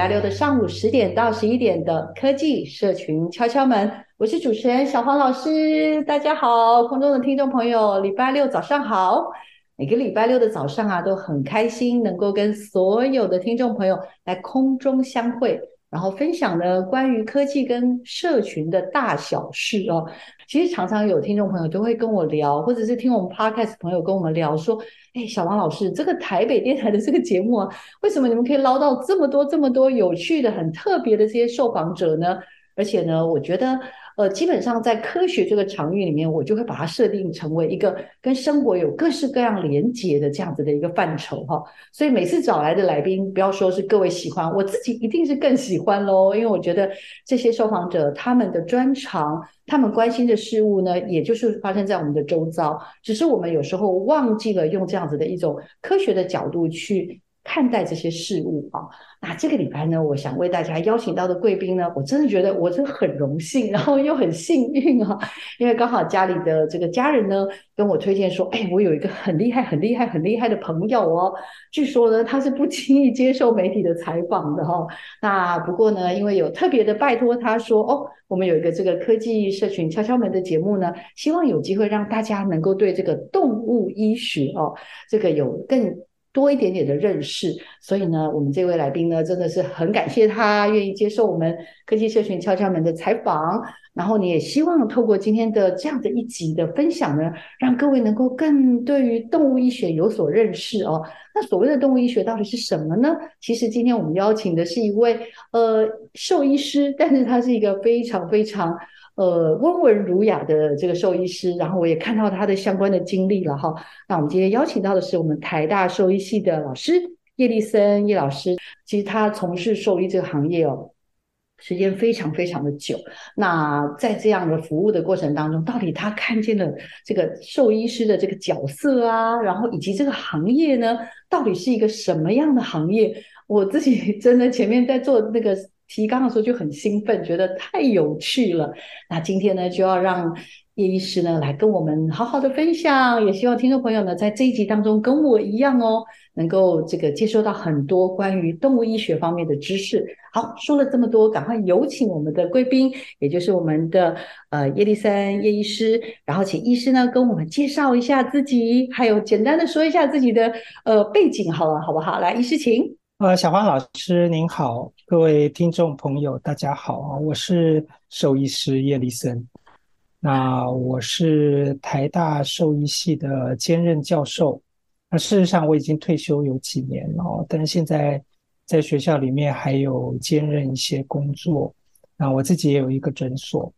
礼拜六的上午十点到十一点的科技社群敲敲门。我是主持人小黄老师，大家好，空中的听众朋友，礼拜六早上好。每个礼拜六的早上啊，都很开心能够跟所有的听众朋友来空中相会，然后分享呢关于科技跟社群的大小事哦。其实常常有听众朋友都会跟我聊，或者是听我们 Podcast 朋友跟我们聊说，哎，小王老师，这个台北电台的这个节目啊，为什么你们可以捞到这么多这么多有趣的、很特别的这些受访者呢？而且呢，我觉得。呃，基本上在科学这个场域里面，我就会把它设定成为一个跟生活有各式各样连结的这样子的一个范畴哈。所以每次找来的来宾，不要说是各位喜欢，我自己一定是更喜欢喽。因为我觉得这些受访者他们的专长，他们关心的事物呢，也就是发生在我们的周遭，只是我们有时候忘记了用这样子的一种科学的角度去。看待这些事物啊，那这个礼拜呢，我想为大家邀请到的贵宾呢，我真的觉得我真的很荣幸，然后又很幸运啊，因为刚好家里的这个家人呢跟我推荐说，哎，我有一个很厉害、很厉害、很厉害的朋友哦，据说呢他是不轻易接受媒体的采访的哈。那不过呢，因为有特别的拜托他说，哦，我们有一个这个科技社群敲敲门的节目呢，希望有机会让大家能够对这个动物医学哦，这个有更。多一点点的认识，所以呢，我们这位来宾呢，真的是很感谢他愿意接受我们科技社群敲敲门的采访。然后，你也希望透过今天的这样的一集的分享呢，让各位能够更对于动物医学有所认识哦。那所谓的动物医学到底是什么呢？其实今天我们邀请的是一位呃兽医师，但是他是一个非常非常。呃，温文儒雅的这个兽医师，然后我也看到他的相关的经历了哈。那我们今天邀请到的是我们台大兽医系的老师叶立森叶老师。其实他从事兽医这个行业哦，时间非常非常的久。那在这样的服务的过程当中，到底他看见了这个兽医师的这个角色啊，然后以及这个行业呢，到底是一个什么样的行业？我自己 真的前面在做那个。提纲的时候就很兴奋，觉得太有趣了。那今天呢，就要让叶医师呢来跟我们好好的分享，也希望听众朋友呢在这一集当中跟我一样哦，能够这个接收到很多关于动物医学方面的知识。好，说了这么多，赶快有请我们的贵宾，也就是我们的呃叶立森叶医师，然后请医师呢跟我们介绍一下自己，还有简单的说一下自己的呃背景，好了，好不好？来，医师请。呃，小黄老师您好，各位听众朋友大家好，我是兽医师叶立森，那我是台大兽医系的兼任教授，那事实上我已经退休有几年了，但是现在在学校里面还有兼任一些工作，那我自己也有一个诊所，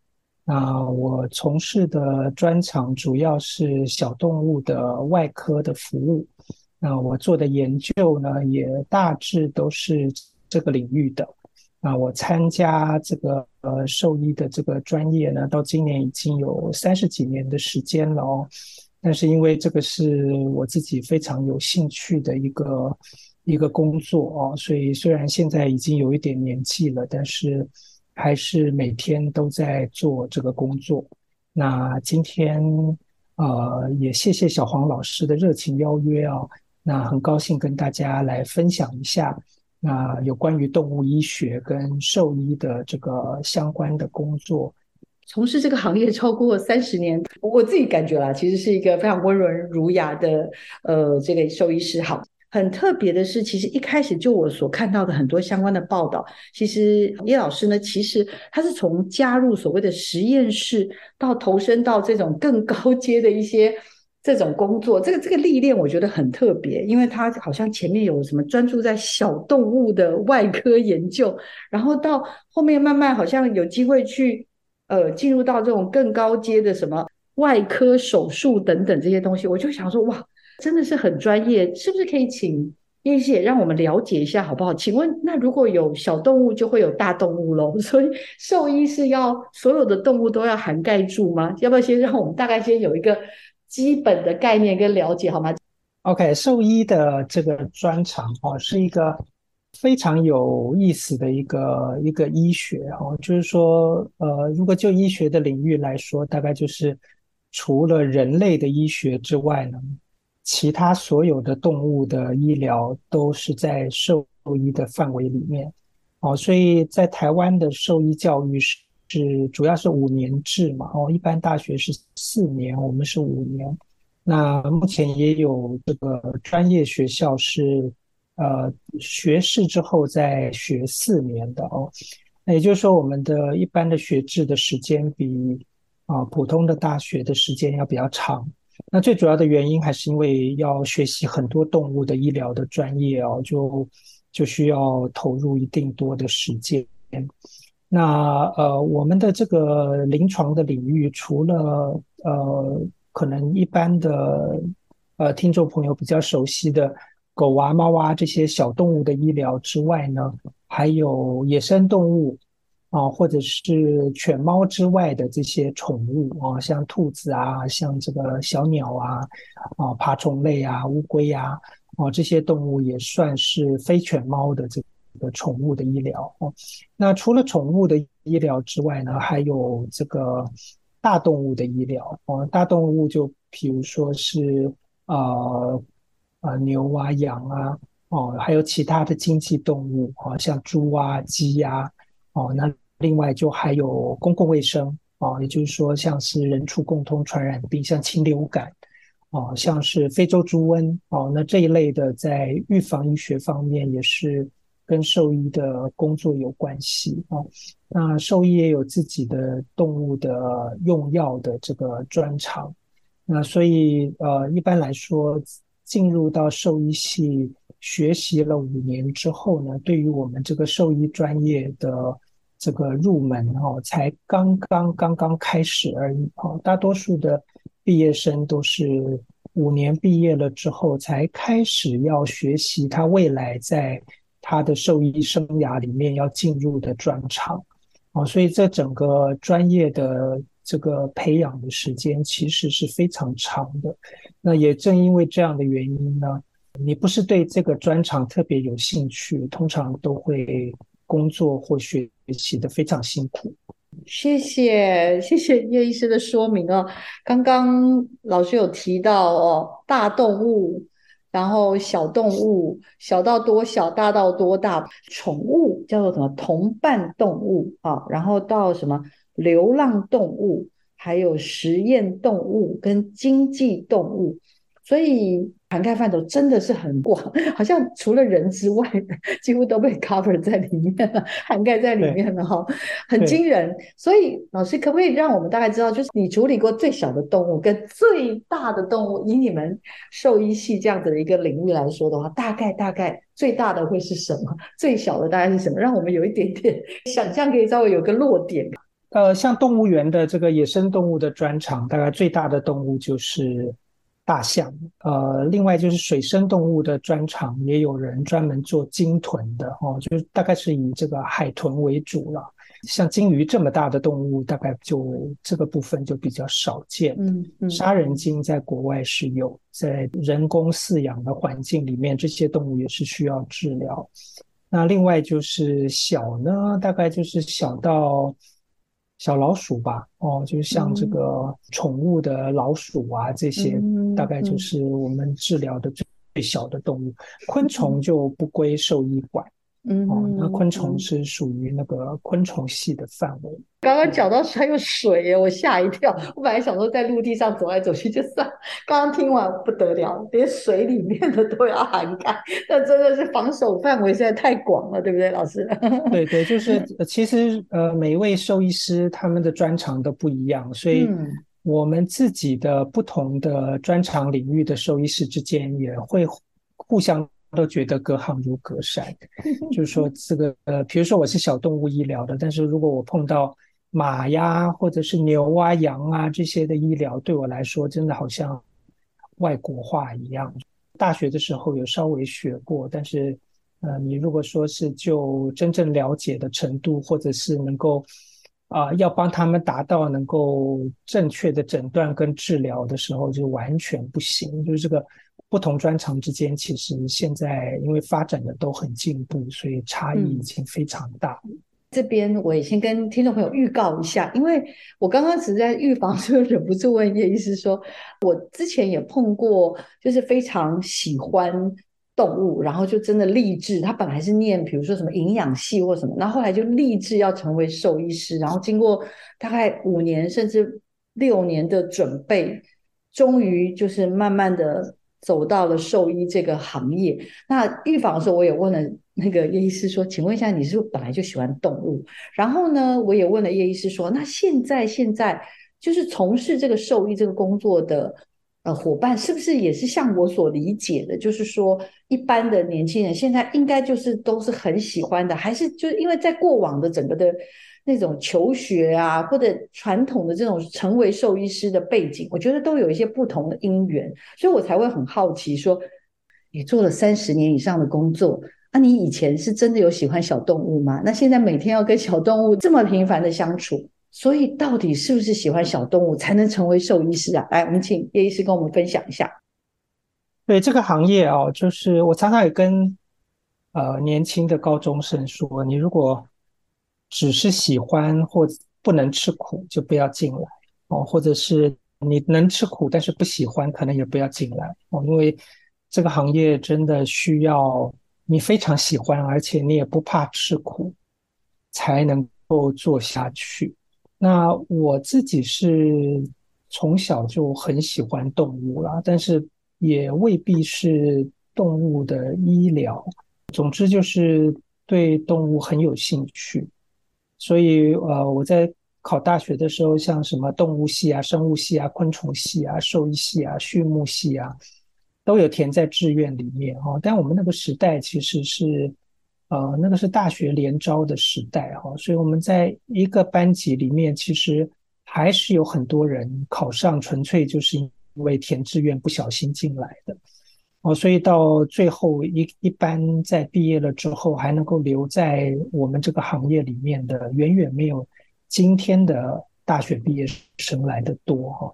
那我从事的专长主要是小动物的外科的服务。那我做的研究呢，也大致都是这个领域的。那我参加这个呃兽医的这个专业呢，到今年已经有三十几年的时间了哦。但是因为这个是我自己非常有兴趣的一个一个工作哦，所以虽然现在已经有一点年纪了，但是还是每天都在做这个工作。那今天呃也谢谢小黄老师的热情邀约啊。那很高兴跟大家来分享一下，那有关于动物医学跟兽医的这个相关的工作。从事这个行业超过三十年，我自己感觉啦，其实是一个非常温文儒雅的呃这个兽医师。好，很特别的是，其实一开始就我所看到的很多相关的报道，其实叶老师呢，其实他是从加入所谓的实验室到投身到这种更高阶的一些这种工作，这个这个历练我觉得很特别，因为他好像前面有什么专注在小动物的外科研究，然后到后面慢慢好像有机会去呃进入到这种更高阶的什么外科手术等等这些东西，我就想说哇。真的是很专业，是不是可以请叶师也让我们了解一下好不好？请问，那如果有小动物，就会有大动物喽？所以兽医是要所有的动物都要涵盖住吗？要不要先让我们大概先有一个基本的概念跟了解好吗？OK，兽医的这个专长哦，是一个非常有意思的一个一个医学哦，就是说，呃，如果就医学的领域来说，大概就是除了人类的医学之外呢。其他所有的动物的医疗都是在兽医的范围里面，哦，所以在台湾的兽医教育是主要是五年制嘛，哦，一般大学是四年，我们是五年。那目前也有这个专业学校是呃学士之后再学四年的哦，那也就是说我们的一般的学制的时间比啊普通的大学的时间要比较长。那最主要的原因还是因为要学习很多动物的医疗的专业哦，就就需要投入一定多的时间。那呃，我们的这个临床的领域，除了呃，可能一般的呃听众朋友比较熟悉的狗啊、猫啊这些小动物的医疗之外呢，还有野生动物。啊，或者是犬猫之外的这些宠物啊，像兔子啊，像这个小鸟啊，啊，爬虫类啊，乌龟啊，啊，这些动物也算是非犬猫的这个宠物的医疗哦。那除了宠物的医疗之外呢，还有这个大动物的医疗哦。大动物就比如说是呃啊牛啊、羊啊，哦，还有其他的经济动物啊，像猪啊、鸡呀，哦，那。另外，就还有公共卫生啊，也就是说，像是人畜共通传染病，像禽流感哦，像是非洲猪瘟哦，那这一类的，在预防医学方面也是跟兽医的工作有关系啊。那兽医也有自己的动物的用药的这个专长，那所以呃，一般来说，进入到兽医系学习了五年之后呢，对于我们这个兽医专业的。这个入门哦，才刚刚刚刚开始而已哦。大多数的毕业生都是五年毕业了之后，才开始要学习他未来在他的兽医生涯里面要进入的专长哦。所以这整个专业的这个培养的时间其实是非常长的。那也正因为这样的原因呢，你不是对这个专长特别有兴趣，通常都会。工作或学习的非常辛苦，谢谢谢谢叶医师的说明哦。刚刚老师有提到哦，大动物，然后小动物，小到多小，大到多大，宠物叫做什么同伴动物啊，然后到什么流浪动物，还有实验动物跟经济动物，所以。涵盖范畴真的是很广，好像除了人之外，几乎都被 cover 在里面了，涵盖在里面了哈，很惊人。所以老师可不可以让我们大概知道，就是你处理过最小的动物跟最大的动物，以你们兽医系这样子的一个领域来说的话，大概大概最大的会是什么？最小的大概是什么？让我们有一点点 想象，可以稍微有个落点。呃，像动物园的这个野生动物的专场，大概最大的动物就是。大象，呃，另外就是水生动物的专场，也有人专门做鲸豚的哦，就是大概是以这个海豚为主了。像鲸鱼这么大的动物，大概就这个部分就比较少见。嗯嗯，杀人鲸在国外是有，在人工饲养的环境里面，这些动物也是需要治疗。那另外就是小呢，大概就是小到。小老鼠吧，哦，就是像这个宠物的老鼠啊，嗯、这些大概就是我们治疗的最小的动物。嗯、昆虫就不归兽医管，嗯，哦，那昆虫是属于那个昆虫系的范围。刚刚讲到还有水耶，我吓一跳。我本来想说在陆地上走来走去就算，刚刚听完不得了，连水里面的都要涵盖，那真的是防守范围实在太广了，对不对，老师？对对，就是其实呃，每一位兽医师他们的专长都不一样，所以我们自己的不同的专长领域的兽医师之间也会互相。都觉得隔行如隔山，就是说这个呃，比如说我是小动物医疗的，但是如果我碰到马呀，或者是牛啊、羊啊这些的医疗，对我来说真的好像外国话一样。大学的时候有稍微学过，但是呃，你如果说是就真正了解的程度，或者是能够啊、呃，要帮他们达到能够正确的诊断跟治疗的时候，就完全不行，就是这个。不同专长之间，其实现在因为发展的都很进步，所以差异已经非常大。嗯、这边我也先跟听众朋友预告一下，因为我刚刚只是在预防，就忍不住问叶医师说，我之前也碰过，就是非常喜欢动物，然后就真的立志，他本来是念比如说什么营养系或什么，然后后来就立志要成为兽医师，然后经过大概五年甚至六年的准备，终于就是慢慢的。走到了兽医这个行业，那预防的时候，我也问了那个叶医师说：“请问一下，你是不是本来就喜欢动物？”然后呢，我也问了叶医师说：“那现在现在就是从事这个兽医这个工作的呃伙伴，是不是也是像我所理解的，就是说一般的年轻人现在应该就是都是很喜欢的，还是就因为在过往的整个的？”那种求学啊，或者传统的这种成为兽医师的背景，我觉得都有一些不同的因缘，所以我才会很好奇说，你做了三十年以上的工作，那、啊、你以前是真的有喜欢小动物吗？那现在每天要跟小动物这么频繁的相处，所以到底是不是喜欢小动物才能成为兽医师啊？来，我们请叶医师跟我们分享一下。对这个行业哦，就是我常常也跟呃年轻的高中生说，你如果只是喜欢或不能吃苦就不要进来哦，或者是你能吃苦但是不喜欢，可能也不要进来哦，因为这个行业真的需要你非常喜欢，而且你也不怕吃苦，才能够做下去。那我自己是从小就很喜欢动物啦，但是也未必是动物的医疗。总之就是对动物很有兴趣。所以，呃，我在考大学的时候，像什么动物系啊、生物系啊、昆虫系啊、兽医系啊、畜牧系啊，都有填在志愿里面哦。但我们那个时代其实是，呃，那个是大学联招的时代哈，所以我们在一个班级里面，其实还是有很多人考上，纯粹就是因为填志愿不小心进来的。哦，所以到最后一一般在毕业了之后，还能够留在我们这个行业里面的，远远没有今天的大学毕业生来的多哈。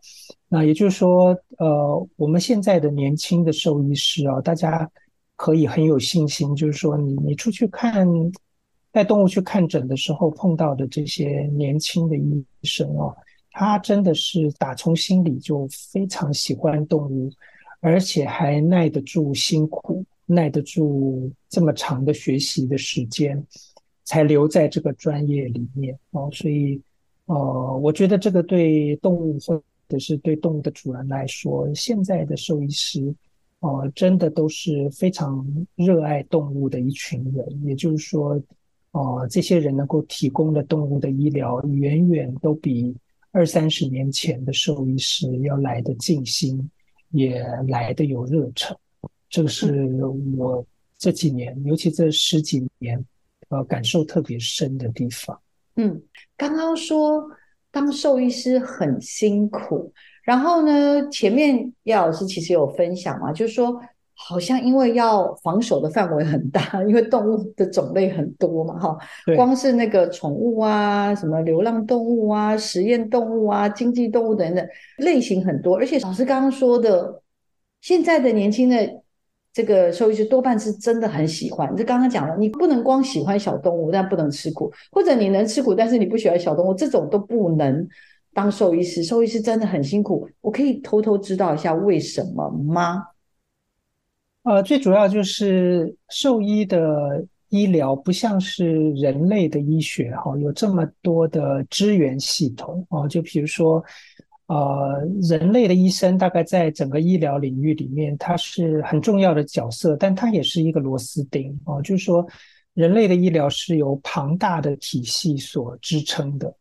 那也就是说，呃，我们现在的年轻的兽医师啊，大家可以很有信心，就是说你，你出去看带动物去看诊的时候碰到的这些年轻的医生哦，他真的是打从心里就非常喜欢动物。而且还耐得住辛苦，耐得住这么长的学习的时间，才留在这个专业里面哦。所以，呃，我觉得这个对动物或者是对动物的主人来说，现在的兽医师，呃，真的都是非常热爱动物的一群人。也就是说，呃，这些人能够提供的动物的医疗，远远都比二三十年前的兽医师要来得尽心。也来得有热忱，这个是我这几年，尤其这十几年，呃，感受特别深的地方。嗯，刚刚说当兽医师很辛苦，然后呢，前面叶老师其实有分享嘛，就是说好像因为要防守的范围很大，因为动物的种类很多嘛，哈，光是那个宠物啊，什么流浪动物啊、实验动物啊、经济动物等等类型很多，而且老师刚刚说的，现在的年轻的这个兽医师多半是真的很喜欢。就刚刚讲了，你不能光喜欢小动物，但不能吃苦，或者你能吃苦，但是你不喜欢小动物，这种都不能当兽医师。兽医师真的很辛苦，我可以偷偷知道一下为什么吗？呃，最主要就是兽医的医疗不像是人类的医学哈，有这么多的支援系统哦。就比如说，呃，人类的医生大概在整个医疗领域里面，他是很重要的角色，但他也是一个螺丝钉哦。就是说，人类的医疗是由庞大的体系所支撑的。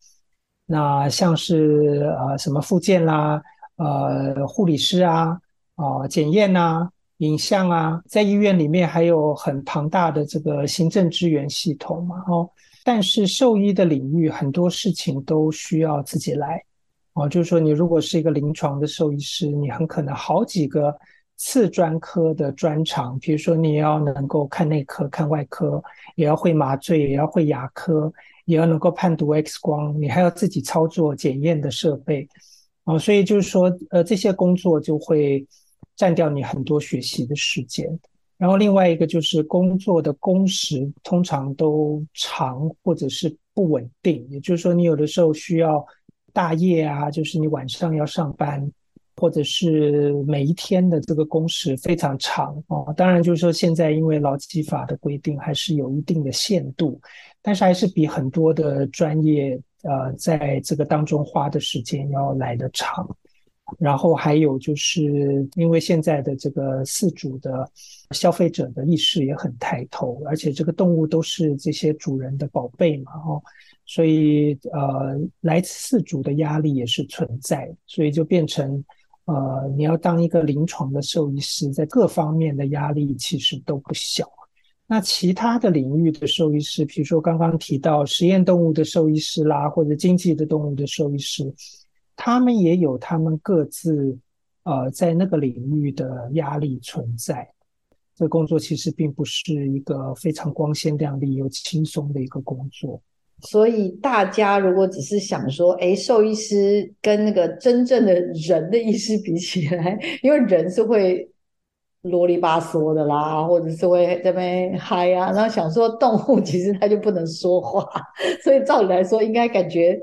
那像是呃什么复健啦，呃护理师啊，啊、检验呐。影像啊，在医院里面还有很庞大的这个行政支援系统嘛，哦，但是兽医的领域很多事情都需要自己来，哦，就是说你如果是一个临床的兽医师，你很可能好几个次专科的专长，比如说你要能够看内科、看外科，也要会麻醉，也要会牙科，也要能够判读 X 光，你还要自己操作检验的设备，哦，所以就是说，呃，这些工作就会。占掉你很多学习的时间，然后另外一个就是工作的工时通常都长或者是不稳定，也就是说你有的时候需要大夜啊，就是你晚上要上班，或者是每一天的这个工时非常长哦。当然就是说现在因为劳基法的规定还是有一定的限度，但是还是比很多的专业呃在这个当中花的时间要来得长。然后还有就是，因为现在的这个饲主的消费者的意识也很抬头，而且这个动物都是这些主人的宝贝嘛，哦，所以呃，来自饲主的压力也是存在，所以就变成呃，你要当一个临床的兽医师，在各方面的压力其实都不小。那其他的领域的兽医师，比如说刚刚提到实验动物的兽医师啦，或者经济的动物的兽医师。他们也有他们各自，呃，在那个领域的压力存在。这工作其实并不是一个非常光鲜亮丽又轻松的一个工作。所以大家如果只是想说，哎，兽医师跟那个真正的人的医师比起来，因为人是会啰里吧嗦的啦，或者是会这边嗨啊，然后想说动物其实它就不能说话，所以照理来说应该感觉。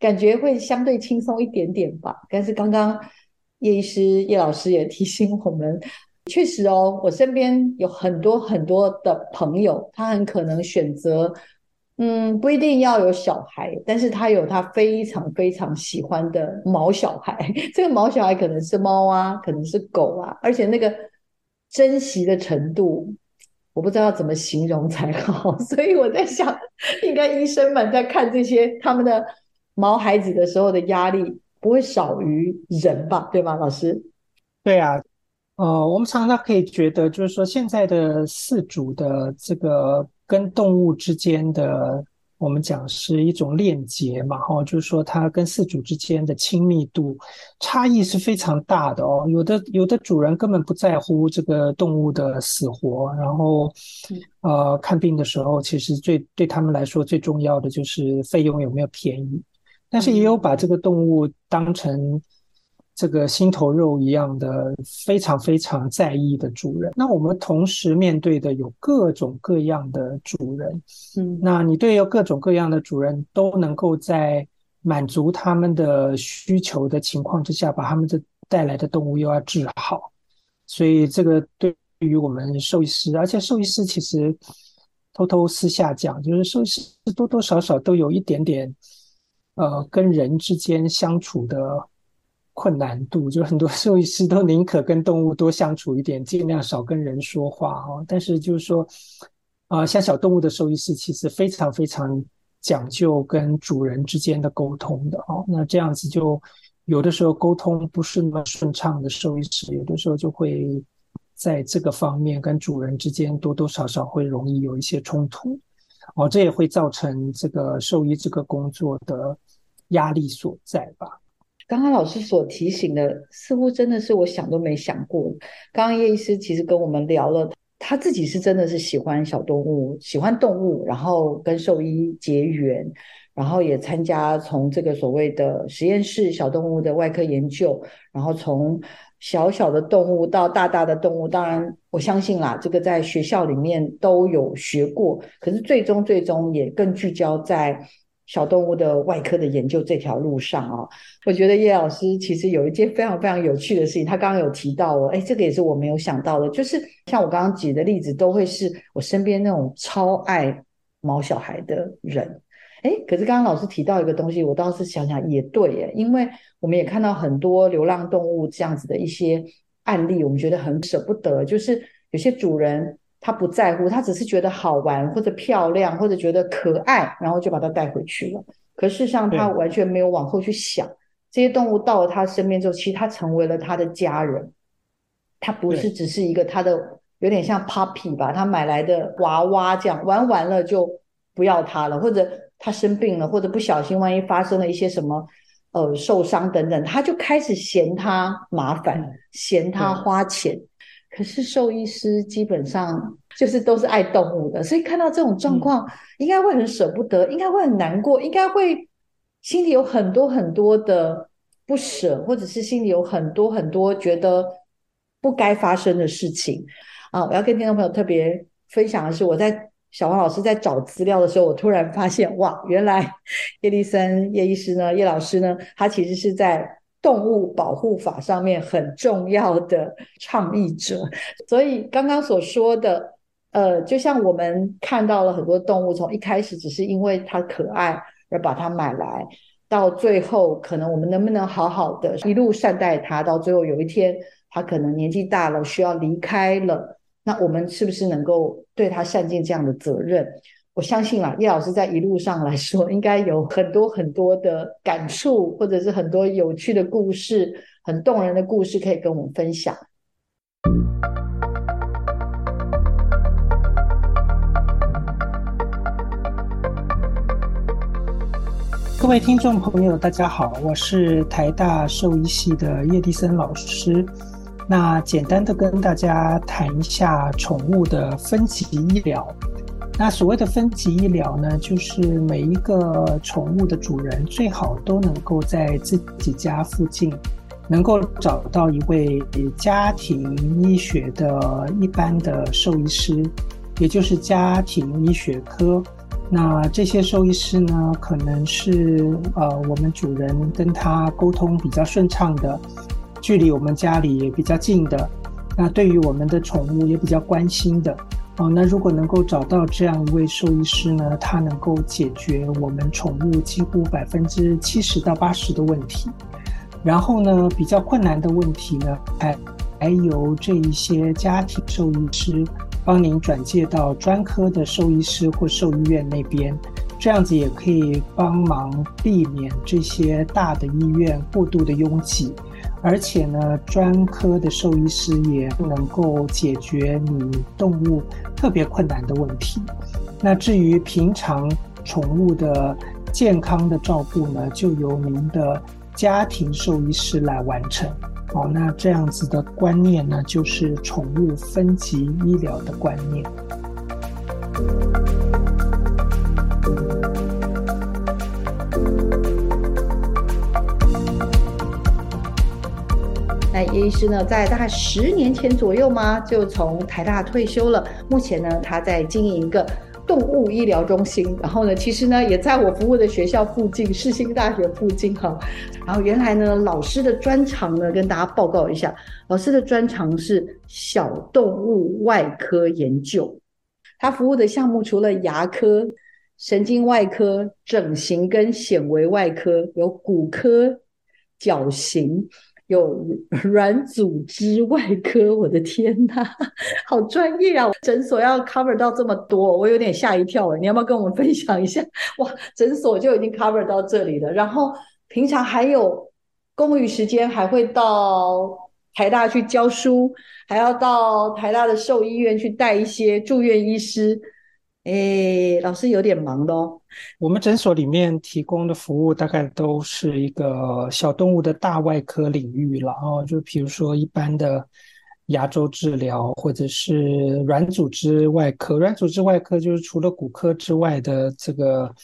感觉会相对轻松一点点吧，但是刚刚叶医师叶老师也提醒我们，确实哦，我身边有很多很多的朋友，他很可能选择，嗯，不一定要有小孩，但是他有他非常非常喜欢的毛小孩，这个毛小孩可能是猫啊，可能是狗啊，而且那个珍惜的程度，我不知道怎么形容才好，所以我在想，应该医生们在看这些他们的。毛孩子的时候的压力不会少于人吧？对吗，老师？对啊，呃，我们常常可以觉得，就是说现在的饲主的这个跟动物之间的，我们讲是一种链接嘛，哈，就是说它跟饲主之间的亲密度差异是非常大的哦。有的有的主人根本不在乎这个动物的死活，然后呃，看病的时候，其实最对他们来说最重要的就是费用有没有便宜。但是也有把这个动物当成这个心头肉一样的非常非常在意的主人。那我们同时面对的有各种各样的主人，嗯，那你对有各种各样的主人都能够在满足他们的需求的情况之下，把他们的带来的动物又要治好，所以这个对于我们兽医师，而且兽医师其实偷偷私下讲，就是兽医师多多少少都有一点点。呃，跟人之间相处的困难度，就很多兽医师都宁可跟动物多相处一点，尽量少跟人说话哦。但是就是说，啊、像小动物的兽医师其实非常非常讲究跟主人之间的沟通的哦。那这样子就有的时候沟通不是那么顺畅的兽医师，有的时候就会在这个方面跟主人之间多多少少会容易有一些冲突哦。这也会造成这个兽医这个工作的。压力所在吧。刚刚老师所提醒的，似乎真的是我想都没想过。刚刚叶医师其实跟我们聊了，他自己是真的是喜欢小动物，喜欢动物，然后跟兽医结缘，然后也参加从这个所谓的实验室小动物的外科研究，然后从小小的动物到大大的动物。当然，我相信啦，这个在学校里面都有学过，可是最终最终也更聚焦在。小动物的外科的研究这条路上啊，我觉得叶老师其实有一件非常非常有趣的事情，他刚刚有提到哦，哎，这个也是我没有想到的，就是像我刚刚举的例子，都会是我身边那种超爱毛小孩的人，哎，可是刚刚老师提到一个东西，我倒是想想也对耶，因为我们也看到很多流浪动物这样子的一些案例，我们觉得很舍不得，就是有些主人。他不在乎，他只是觉得好玩或者漂亮或者觉得可爱，然后就把它带回去了。可事实上，他完全没有往后去想，这些动物到了他身边之后，其实他成为了他的家人。他不是只是一个他的有点像 puppy 吧，他买来的娃娃这样玩完了就不要他了，或者他生病了，或者不小心万一发生了一些什么呃受伤等等，他就开始嫌他麻烦，嫌他花钱。可是兽医师基本上就是都是爱动物的，所以看到这种状况，应该会很舍不得，应该会很难过，应该会心里有很多很多的不舍，或者是心里有很多很多觉得不该发生的事情啊！我要跟听众朋友特别分享的是，我在小王老师在找资料的时候，我突然发现，哇，原来叶立森叶医师呢，叶老师呢，他其实是在。动物保护法上面很重要的倡议者，所以刚刚所说的，呃，就像我们看到了很多动物，从一开始只是因为它可爱而把它买来，到最后可能我们能不能好好的一路善待它，到最后有一天它可能年纪大了需要离开了，那我们是不是能够对它善尽这样的责任？我相信啊，叶老师在一路上来说，应该有很多很多的感触，或者是很多有趣的故事，很动人的故事可以跟我们分享。各位听众朋友，大家好，我是台大兽医系的叶迪森老师。那简单的跟大家谈一下宠物的分级医疗。那所谓的分级医疗呢，就是每一个宠物的主人最好都能够在自己家附近，能够找到一位家庭医学的一般的兽医师，也就是家庭医学科。那这些兽医师呢，可能是呃我们主人跟他沟通比较顺畅的，距离我们家里也比较近的，那对于我们的宠物也比较关心的。哦，那如果能够找到这样一位兽医师呢，他能够解决我们宠物几乎百分之七十到八十的问题。然后呢，比较困难的问题呢，还还由这一些家庭兽医师帮您转介到专科的兽医师或兽医院那边，这样子也可以帮忙避免这些大的医院过度的拥挤。而且呢，专科的兽医师也能够解决你动物特别困难的问题。那至于平常宠物的健康的照顾呢，就由您的家庭兽医师来完成。好，那这样子的观念呢，就是宠物分级医疗的观念。叶医师呢，在大概十年前左右嘛，就从台大退休了。目前呢，他在经营一个动物医疗中心。然后呢，其实呢，也在我服务的学校附近，世新大学附近哈。然后原来呢，老师的专长呢，跟大家报告一下，老师的专长是小动物外科研究。他服务的项目除了牙科、神经外科、整形跟显微外科，有骨科、矫形。有软组织外科，我的天哪，好专业啊！诊所要 cover 到这么多，我有点吓一跳。你要不要跟我们分享一下？哇，诊所就已经 cover 到这里了。然后平常还有公余时间，还会到台大去教书，还要到台大的兽医院去带一些住院医师。哎，老师有点忙的哦。我们诊所里面提供的服务大概都是一个小动物的大外科领域了哦，就比如说一般的牙周治疗，或者是软组织外科。软组织外科就是除了骨科之外的这个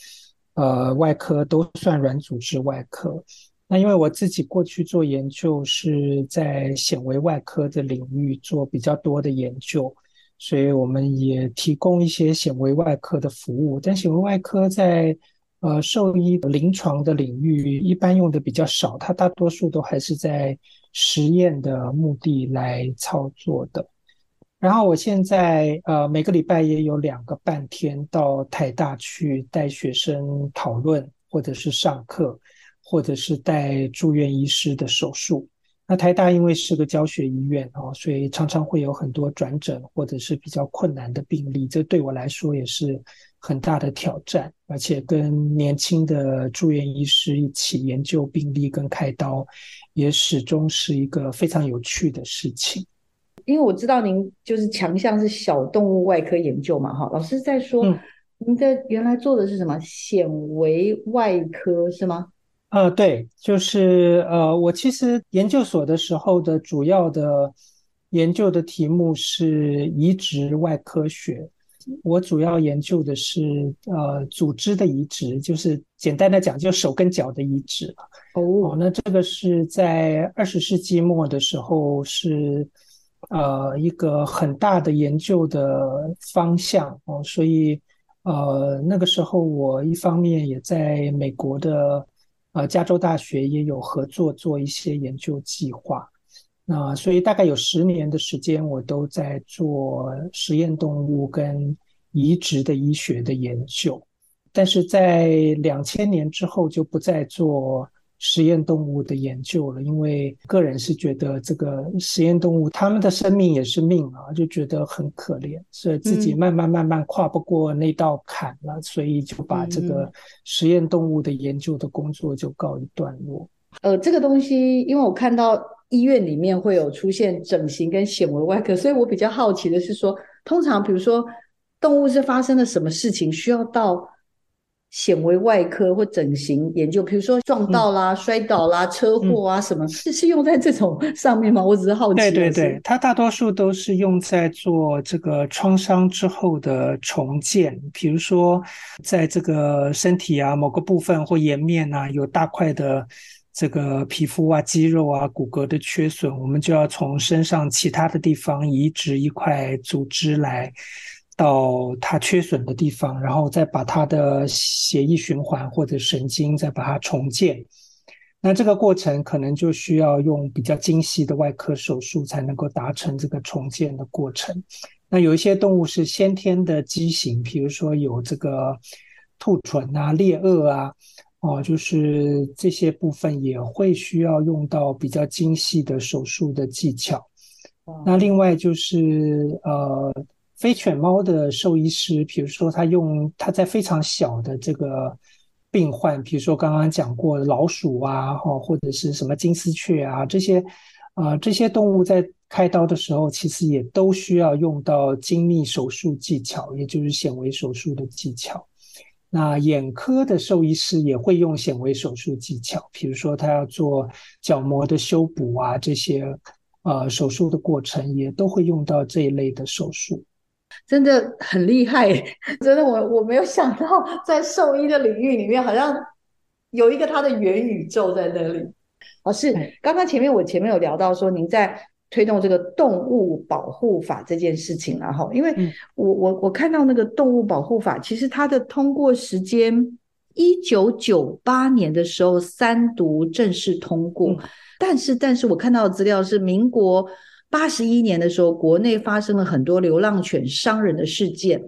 呃外科都算软组织外科。那因为我自己过去做研究是在显微外科的领域做比较多的研究。所以我们也提供一些显微外科的服务，但显微外科在呃，兽医临床的领域一般用的比较少，它大多数都还是在实验的目的来操作的。然后我现在呃每个礼拜也有两个半天到台大去带学生讨论，或者是上课，或者是带住院医师的手术。那台大因为是个教学医院哦，所以常常会有很多转诊或者是比较困难的病例，这对我来说也是很大的挑战。而且跟年轻的住院医师一起研究病例跟开刀，也始终是一个非常有趣的事情。因为我知道您就是强项是小动物外科研究嘛，哈，老师在说，嗯，您的原来做的是什么显微外科是吗？呃，对，就是呃，我其实研究所的时候的主要的研究的题目是移植外科学，我主要研究的是呃组织的移植，就是简单的讲，就手跟脚的移植。哦，那这个是在二十世纪末的时候是。呃，一个很大的研究的方向哦，所以呃，那个时候我一方面也在美国的呃加州大学也有合作做一些研究计划，那所以大概有十年的时间，我都在做实验动物跟移植的医学的研究，但是在两千年之后就不再做。实验动物的研究了，因为个人是觉得这个实验动物他们的生命也是命啊，就觉得很可怜，所以自己慢慢慢慢跨不过那道坎了，嗯、所以就把这个实验动物的研究的工作就告一段落。呃，这个东西，因为我看到医院里面会有出现整形跟显微外科，所以我比较好奇的是说，通常比如说动物是发生了什么事情需要到。显微外科或整形研究，比如说撞到啦、嗯、摔倒啦、车祸啊，什么、嗯、是是用在这种上面吗？我只是好奇。对对对，它大多数都是用在做这个创伤之后的重建，比如说在这个身体啊某个部分或颜面啊有大块的这个皮肤啊、肌肉啊、骨骼的缺损，我们就要从身上其他的地方移植一块组织来。到它缺损的地方，然后再把它的血液循环或者神经再把它重建。那这个过程可能就需要用比较精细的外科手术才能够达成这个重建的过程。那有一些动物是先天的畸形，比如说有这个兔唇啊、啮顎啊，哦，就是这些部分也会需要用到比较精细的手术的技巧。那另外就是呃。非犬猫的兽医师，比如说他用他在非常小的这个病患，比如说刚刚讲过老鼠啊，哈，或者是什么金丝雀啊，这些啊、这些动物在开刀的时候，其实也都需要用到精密手术技巧，也就是显微手术的技巧。那眼科的兽医师也会用显微手术技巧，比如说他要做角膜的修补啊，这些呃手术的过程也都会用到这一类的手术。真的很厉害，真的我我没有想到，在兽医的领域里面，好像有一个它的元宇宙在那里。老师，刚刚前面我前面有聊到说，您在推动这个动物保护法这件事情，然后因为我我我看到那个动物保护法，其实它的通过时间一九九八年的时候三读正式通过，但是但是我看到的资料是民国。八十一年的时候，国内发生了很多流浪犬伤人的事件，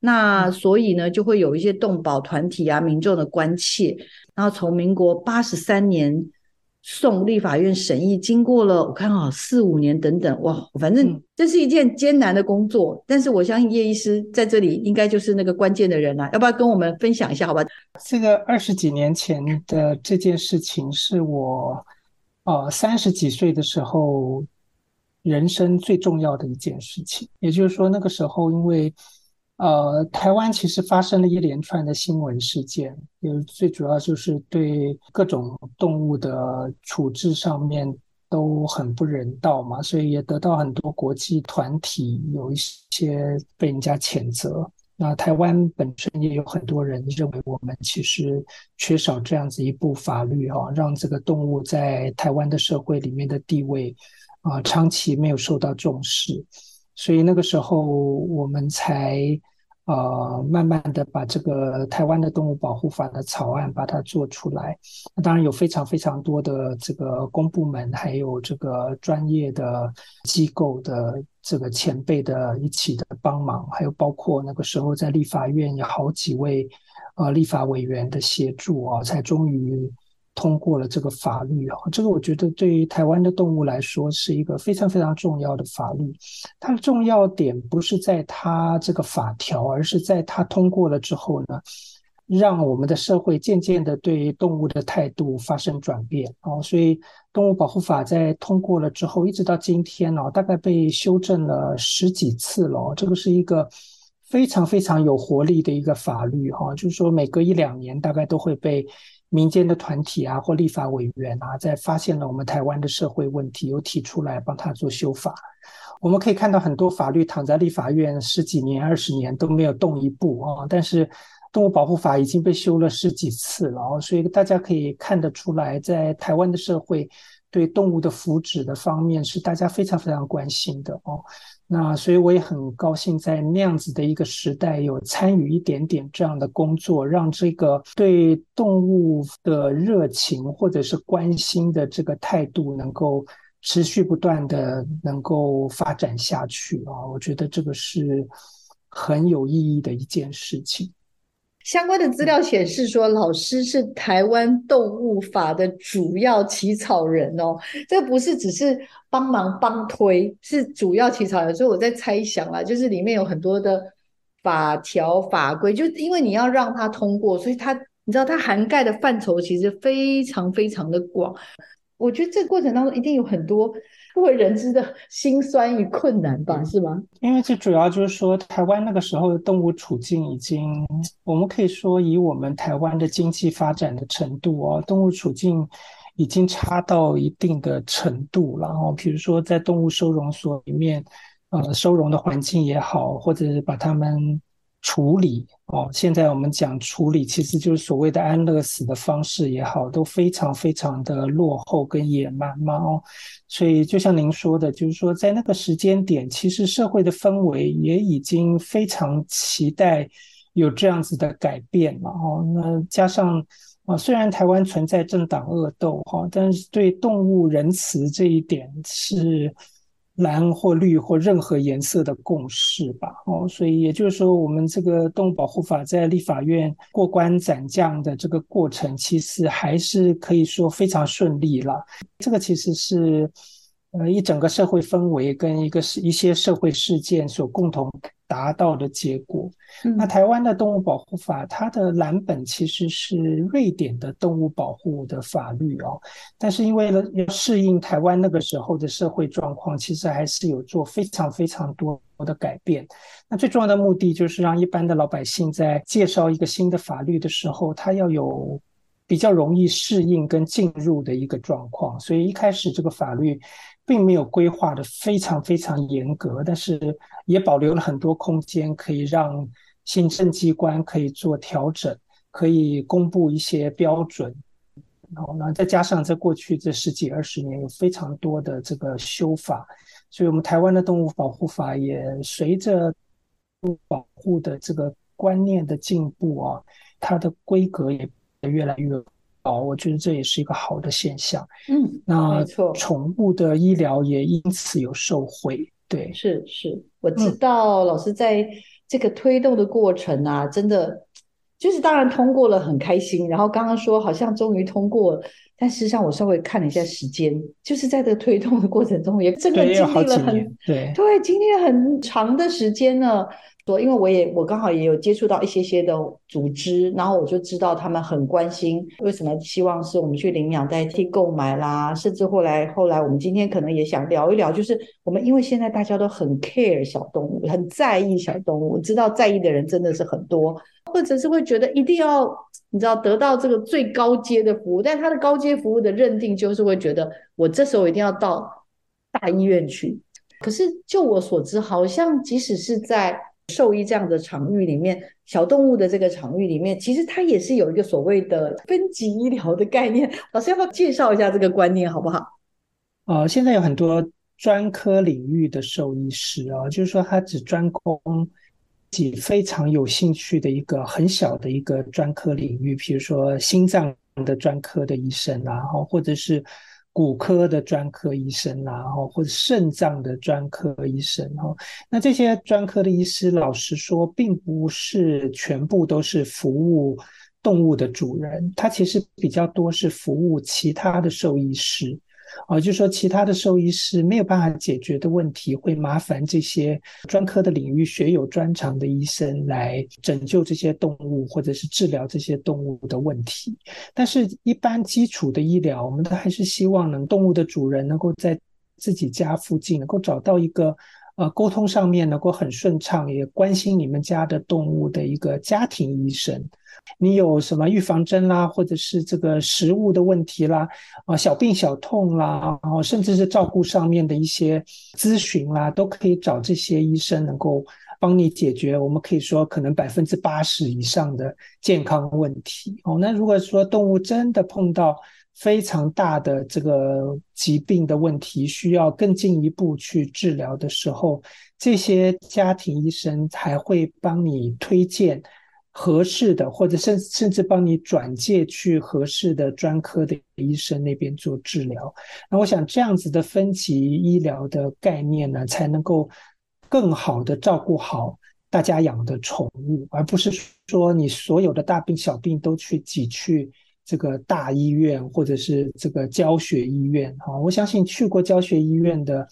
那所以呢，就会有一些动保团体啊、民众的关切。然后从民国八十三年送立法院审议，经过了我看啊四五年等等，哇，反正这是一件艰难的工作。但是我相信叶医师在这里应该就是那个关键的人啊，要不要跟我们分享一下？好吧？这个二十几年前的这件事情，是我呃三十几岁的时候。人生最重要的一件事情，也就是说，那个时候，因为呃，台湾其实发生了一连串的新闻事件，有最主要就是对各种动物的处置上面都很不人道嘛，所以也得到很多国际团体有一些被人家谴责。那台湾本身也有很多人认为，我们其实缺少这样子一部法律哈，让这个动物在台湾的社会里面的地位。啊，长期没有受到重视，所以那个时候我们才呃，慢慢的把这个台湾的动物保护法的草案把它做出来。那当然有非常非常多的这个公部门，还有这个专业的机构的这个前辈的一起的帮忙，还有包括那个时候在立法院有好几位呃立法委员的协助啊，才终于。通过了这个法律啊，这个我觉得对于台湾的动物来说是一个非常非常重要的法律。它的重要点不是在它这个法条，而是在它通过了之后呢，让我们的社会渐渐的对动物的态度发生转变哦。所以动物保护法在通过了之后，一直到今天呢，大概被修正了十几次了。这个是一个非常非常有活力的一个法律哈，就是说每隔一两年大概都会被。民间的团体啊，或立法委员啊，在发现了我们台湾的社会问题，有提出来帮他做修法。我们可以看到很多法律躺在立法院十几年、二十年都没有动一步啊，但是动物保护法已经被修了十几次了，所以大家可以看得出来，在台湾的社会对动物的福祉的方面是大家非常非常关心的哦。那所以我也很高兴，在那样子的一个时代，有参与一点点这样的工作，让这个对动物的热情或者是关心的这个态度，能够持续不断的能够发展下去啊！我觉得这个是很有意义的一件事情。相关的资料显示说，老师是台湾动物法的主要起草人哦。这不是只是帮忙帮推，是主要起草人。所以我在猜想啦，就是里面有很多的法条法规，就因为你要让它通过，所以它你知道它涵盖的范畴其实非常非常的广。我觉得这个过程当中一定有很多。不为人知的辛酸与困难吧，是吗？因为最主要就是说，台湾那个时候的动物处境已经，我们可以说以我们台湾的经济发展的程度哦，动物处境已经差到一定的程度。然后，比如说在动物收容所里面，呃，收容的环境也好，或者是把它们。处理哦，现在我们讲处理，其实就是所谓的安乐死的方式也好，都非常非常的落后跟野蛮嘛哦，所以就像您说的，就是说在那个时间点，其实社会的氛围也已经非常期待有这样子的改变了哦，那加上啊，虽然台湾存在政党恶斗哈，但是对动物仁慈这一点是。蓝或绿或任何颜色的共识吧，哦，所以也就是说，我们这个动物保护法在立法院过关斩将的这个过程，其实还是可以说非常顺利了。这个其实是，呃，一整个社会氛围跟一个是一些社会事件所共同。达到的结果。那台湾的动物保护法，它的蓝本其实是瑞典的动物保护的法律哦，但是因为呢要适应台湾那个时候的社会状况，其实还是有做非常非常多的改变。那最重要的目的就是让一般的老百姓在介绍一个新的法律的时候，他要有比较容易适应跟进入的一个状况。所以一开始这个法律。并没有规划的非常非常严格，但是也保留了很多空间，可以让行政机关可以做调整，可以公布一些标准。然后呢，再加上在过去这十几二十年有非常多的这个修法，所以我们台湾的动物保护法也随着保护的这个观念的进步啊，它的规格也越来越。哦，我觉得这也是一个好的现象。嗯，那没错，宠物的医疗也因此有受惠。对，是是，我知道老师在这个推动的过程啊，嗯、真的就是当然通过了，很开心。然后刚刚说好像终于通过了，但事实上我稍微看了一下时间，就是在这个推动的过程中，也真的经历了很对对，经历了很长的时间呢。说，因为我也我刚好也有接触到一些些的组织，然后我就知道他们很关心为什么希望是我们去领养代替购买啦，甚至后来后来我们今天可能也想聊一聊，就是我们因为现在大家都很 care 小动物，很在意小动物，知道在意的人真的是很多，或者是会觉得一定要你知道得到这个最高阶的服务，但它的高阶服务的认定就是会觉得我这时候一定要到大医院去，可是就我所知，好像即使是在兽医这样的场域里面，小动物的这个场域里面，其实它也是有一个所谓的分级医疗的概念。老师要不要介绍一下这个观念，好不好？呃，现在有很多专科领域的兽医师啊，就是说他只专攻己非常有兴趣的一个很小的一个专科领域，比如说心脏的专科的医生啦，然后，或者是骨科的专科医生啦，然后，或者肾脏的专科医生哈。那这些专科的医师，老实说，并不是全部都是服务动物的主人，他其实比较多是服务其他的兽医师。啊，就是说其他的兽医师没有办法解决的问题，会麻烦这些专科的领域学有专长的医生来拯救这些动物，或者是治疗这些动物的问题。但是，一般基础的医疗，我们都还是希望能动物的主人能够在自己家附近能够找到一个。呃，沟通上面能够很顺畅，也关心你们家的动物的一个家庭医生。你有什么预防针啦，或者是这个食物的问题啦，啊，小病小痛啦，然后甚至是照顾上面的一些咨询啦，都可以找这些医生能够帮你解决。我们可以说，可能百分之八十以上的健康问题。哦，那如果说动物真的碰到，非常大的这个疾病的问题，需要更进一步去治疗的时候，这些家庭医生才会帮你推荐合适的，或者甚甚至帮你转介去合适的专科的医生那边做治疗。那我想这样子的分级医疗的概念呢，才能够更好的照顾好大家养的宠物，而不是说你所有的大病小病都去挤去。这个大医院或者是这个教学医院，哈，我相信去过教学医院的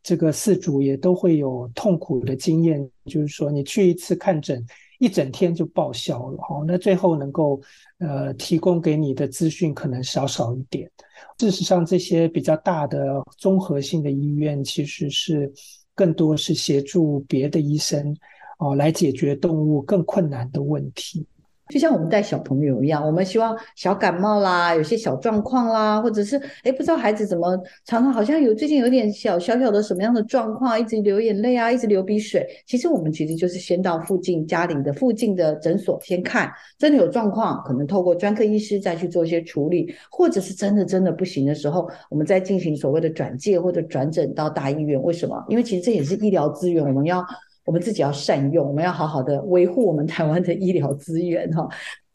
这个饲主也都会有痛苦的经验，就是说你去一次看诊，一整天就报销了，哈，那最后能够呃提供给你的资讯可能少少一点。事实上，这些比较大的综合性的医院其实是更多是协助别的医生哦来解决动物更困难的问题。就像我们带小朋友一样，我们希望小感冒啦，有些小状况啦，或者是诶不知道孩子怎么常常好像有最近有点小小小的什么样的状况，一直流眼泪啊，一直流鼻水。其实我们其实就是先到附近家里的附近的诊所先看，真的有状况，可能透过专科医师再去做一些处理，或者是真的真的不行的时候，我们再进行所谓的转介或者转诊到大医院。为什么？因为其实这也是医疗资源，我们要。我们自己要善用，我们要好好的维护我们台湾的医疗资源哈。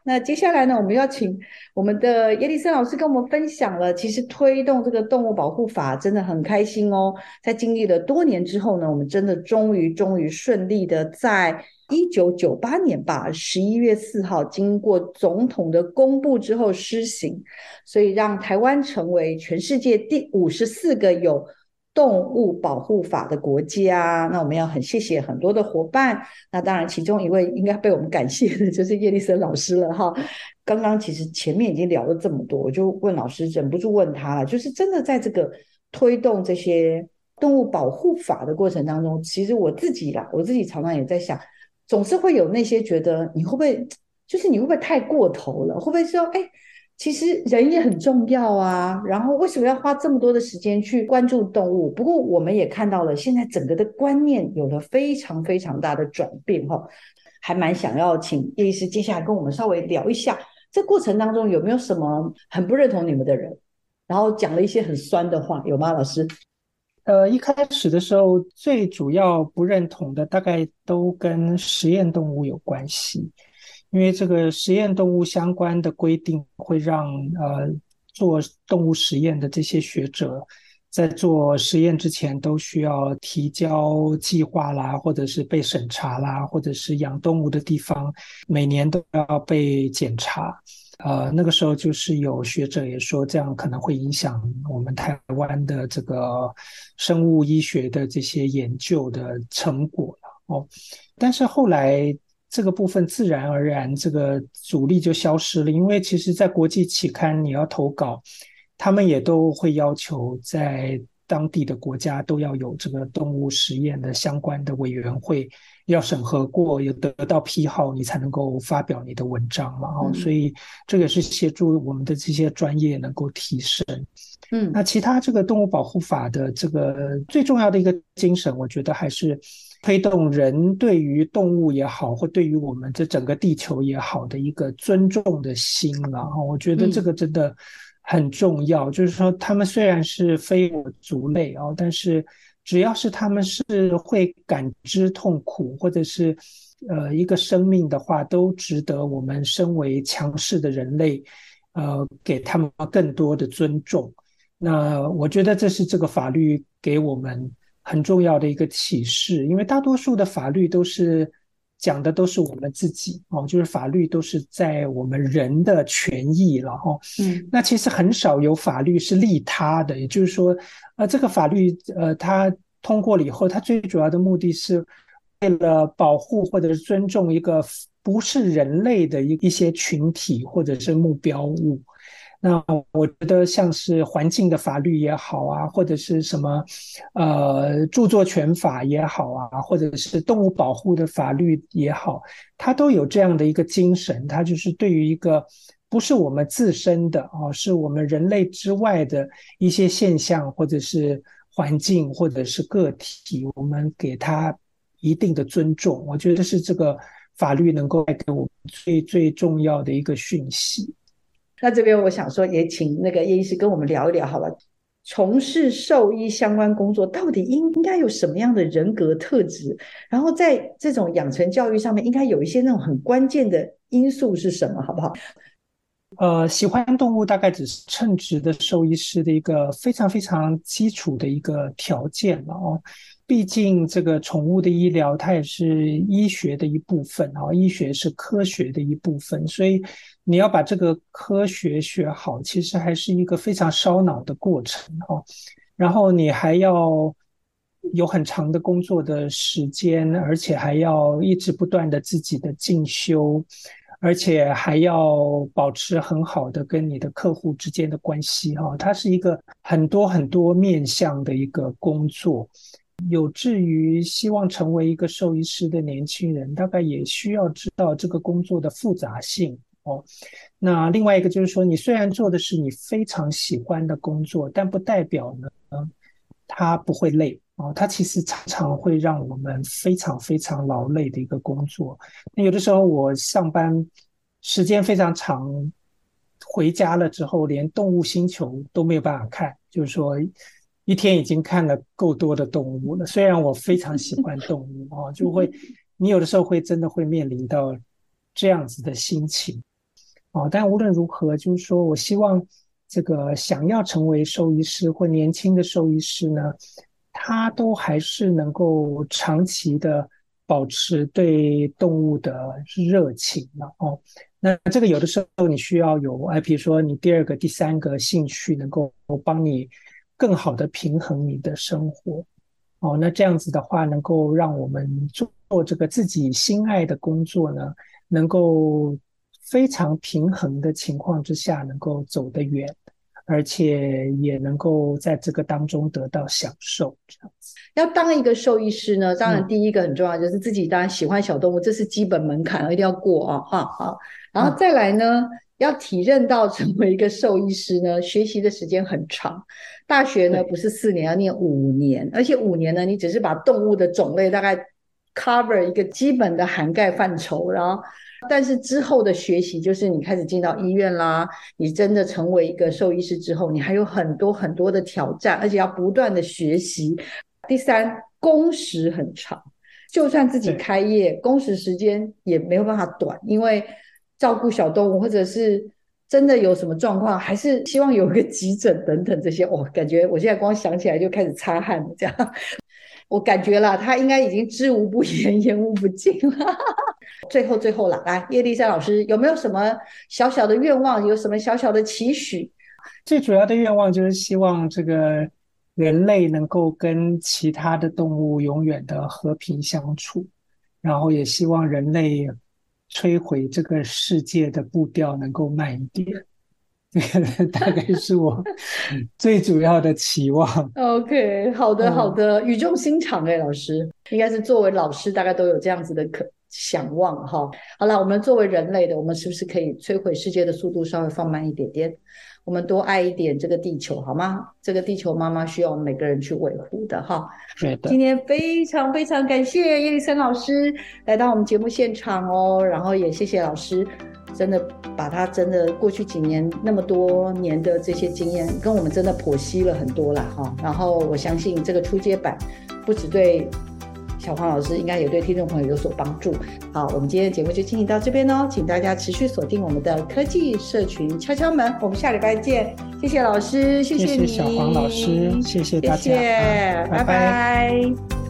那接下来呢，我们要请我们的叶丽森老师跟我们分享了，其实推动这个动物保护法真的很开心哦。在经历了多年之后呢，我们真的终于终于顺利的在一九九八年吧，十一月四号经过总统的公布之后施行，所以让台湾成为全世界第五十四个有。动物保护法的国家，那我们要很谢谢很多的伙伴。那当然，其中一位应该被我们感谢的就是叶丽森老师了哈。刚刚其实前面已经聊了这么多，我就问老师，忍不住问他了，就是真的在这个推动这些动物保护法的过程当中，其实我自己啦，我自己常常也在想，总是会有那些觉得你会不会，就是你会不会太过头了？会不会说，哎？其实人也很重要啊，然后为什么要花这么多的时间去关注动物？不过我们也看到了，现在整个的观念有了非常非常大的转变哈，还蛮想要请叶医师接下来跟我们稍微聊一下，这过程当中有没有什么很不认同你们的人，然后讲了一些很酸的话，有吗？老师？呃，一开始的时候，最主要不认同的大概都跟实验动物有关系。因为这个实验动物相关的规定会让呃做动物实验的这些学者在做实验之前都需要提交计划啦，或者是被审查啦，或者是养动物的地方每年都要被检查。呃，那个时候就是有学者也说这样可能会影响我们台湾的这个生物医学的这些研究的成果了哦。但是后来。这个部分自然而然，这个阻力就消失了。因为其实，在国际期刊你要投稿，他们也都会要求在当地的国家都要有这个动物实验的相关的委员会要审核过，有得到批号，你才能够发表你的文章嘛。哦，所以这个也是协助我们的这些专业能够提升。嗯，那其他这个动物保护法的这个最重要的一个精神，我觉得还是。推动人对于动物也好，或对于我们这整个地球也好的一个尊重的心了哈，我觉得这个真的很重要。就是说，他们虽然是非我族类哦，但是只要是他们是会感知痛苦，或者是呃一个生命的话，都值得我们身为强势的人类，呃，给他们更多的尊重。那我觉得这是这个法律给我们很重要的一个启示，因为大多数的法律都是讲的都是我们自己哦，就是法律都是在我们人的权益了哦。嗯，那其实很少有法律是利他的，也就是说，呃，这个法律呃，它通过了以后，它最主要的目的是为了保护或者是尊重一个不是人类的一一些群体或者是目标物。那我觉得像是环境的法律也好啊，或者是什么，呃，著作权法也好啊，或者是动物保护的法律也好，它都有这样的一个精神，它就是对于一个不是我们自身的啊，是我们人类之外的一些现象，或者是环境，或者是个体，我们给它一定的尊重。我觉得是这个法律能够带给我们最最重要的一个讯息。那这边我想说，也请那个叶医师跟我们聊一聊好了。从事兽医相关工作，到底应应该有什么样的人格特质？然后在这种养成教育上面，应该有一些那种很关键的因素是什么？好不好？呃，喜欢动物大概只是称职的兽医师的一个非常非常基础的一个条件了哦。毕竟，这个宠物的医疗，它也是医学的一部分啊。医学是科学的一部分，所以你要把这个科学学好，其实还是一个非常烧脑的过程哈。然后你还要有很长的工作的时间，而且还要一直不断的自己的进修，而且还要保持很好的跟你的客户之间的关系哈。它是一个很多很多面向的一个工作。有志于希望成为一个兽医师的年轻人，大概也需要知道这个工作的复杂性哦。那另外一个就是说，你虽然做的是你非常喜欢的工作，但不代表呢，他不会累哦。他其实常常会让我们非常非常劳累的一个工作。那有的时候我上班时间非常长，回家了之后连动物星球都没有办法看，就是说。一天已经看了够多的动物了，虽然我非常喜欢动物啊，就会 你有的时候会真的会面临到这样子的心情哦。但无论如何，就是说我希望这个想要成为兽医师或年轻的兽医师呢，他都还是能够长期的保持对动物的热情了哦。那这个有的时候你需要有哎，比如说你第二个、第三个兴趣能够帮你。更好的平衡你的生活，哦，那这样子的话，能够让我们做这个自己心爱的工作呢，能够非常平衡的情况之下，能够走得远，而且也能够在这个当中得到享受。这样子，要当一个兽医师呢，当然第一个很重要，就是自己当然喜欢小动物，嗯、这是基本门槛，一定要过啊，哈，好，然后再来呢。嗯要体认到成为一个兽医师呢，学习的时间很长。大学呢不是四年，要念五年，而且五年呢，你只是把动物的种类大概 cover 一个基本的涵盖范畴，然后，但是之后的学习就是你开始进到医院啦，你真的成为一个兽医师之后，你还有很多很多的挑战，而且要不断的学习。第三，工时很长，就算自己开业，工时时间也没有办法短，因为。照顾小动物，或者是真的有什么状况，还是希望有个急诊等等这些。哦，感觉我现在光想起来就开始擦汗了。这样，我感觉了，他应该已经知无不言，言无不尽了。最后，最后了，来，叶丽珊老师有没有什么小小的愿望？有什么小小的期许？最主要的愿望就是希望这个人类能够跟其他的动物永远的和平相处，然后也希望人类。摧毁这个世界的步调能够慢一点，这个大概是我 最主要的期望。OK，好的，好的，语重心长哎，老师应该是作为老师，大概都有这样子的可想望哈。好了，我们作为人类的，我们是不是可以摧毁世界的速度稍微放慢一点点？我们多爱一点这个地球好吗？这个地球妈妈需要我们每个人去维护的哈。是的。今天非常非常感谢叶丽森老师来到我们节目现场哦，然后也谢谢老师真的把他真的过去几年那么多年的这些经验，跟我们真的剖析了很多啦哈。然后我相信这个初阶版不只对小黄老师，应该也对听众朋友有所帮助。好，我们今天的节目就进行到这边哦，请大家持续锁定我们的科技社群敲敲门，我们下礼拜见。谢谢老师，谢谢你，谢谢小黄老师，谢谢大家，谢谢，拜拜。拜拜。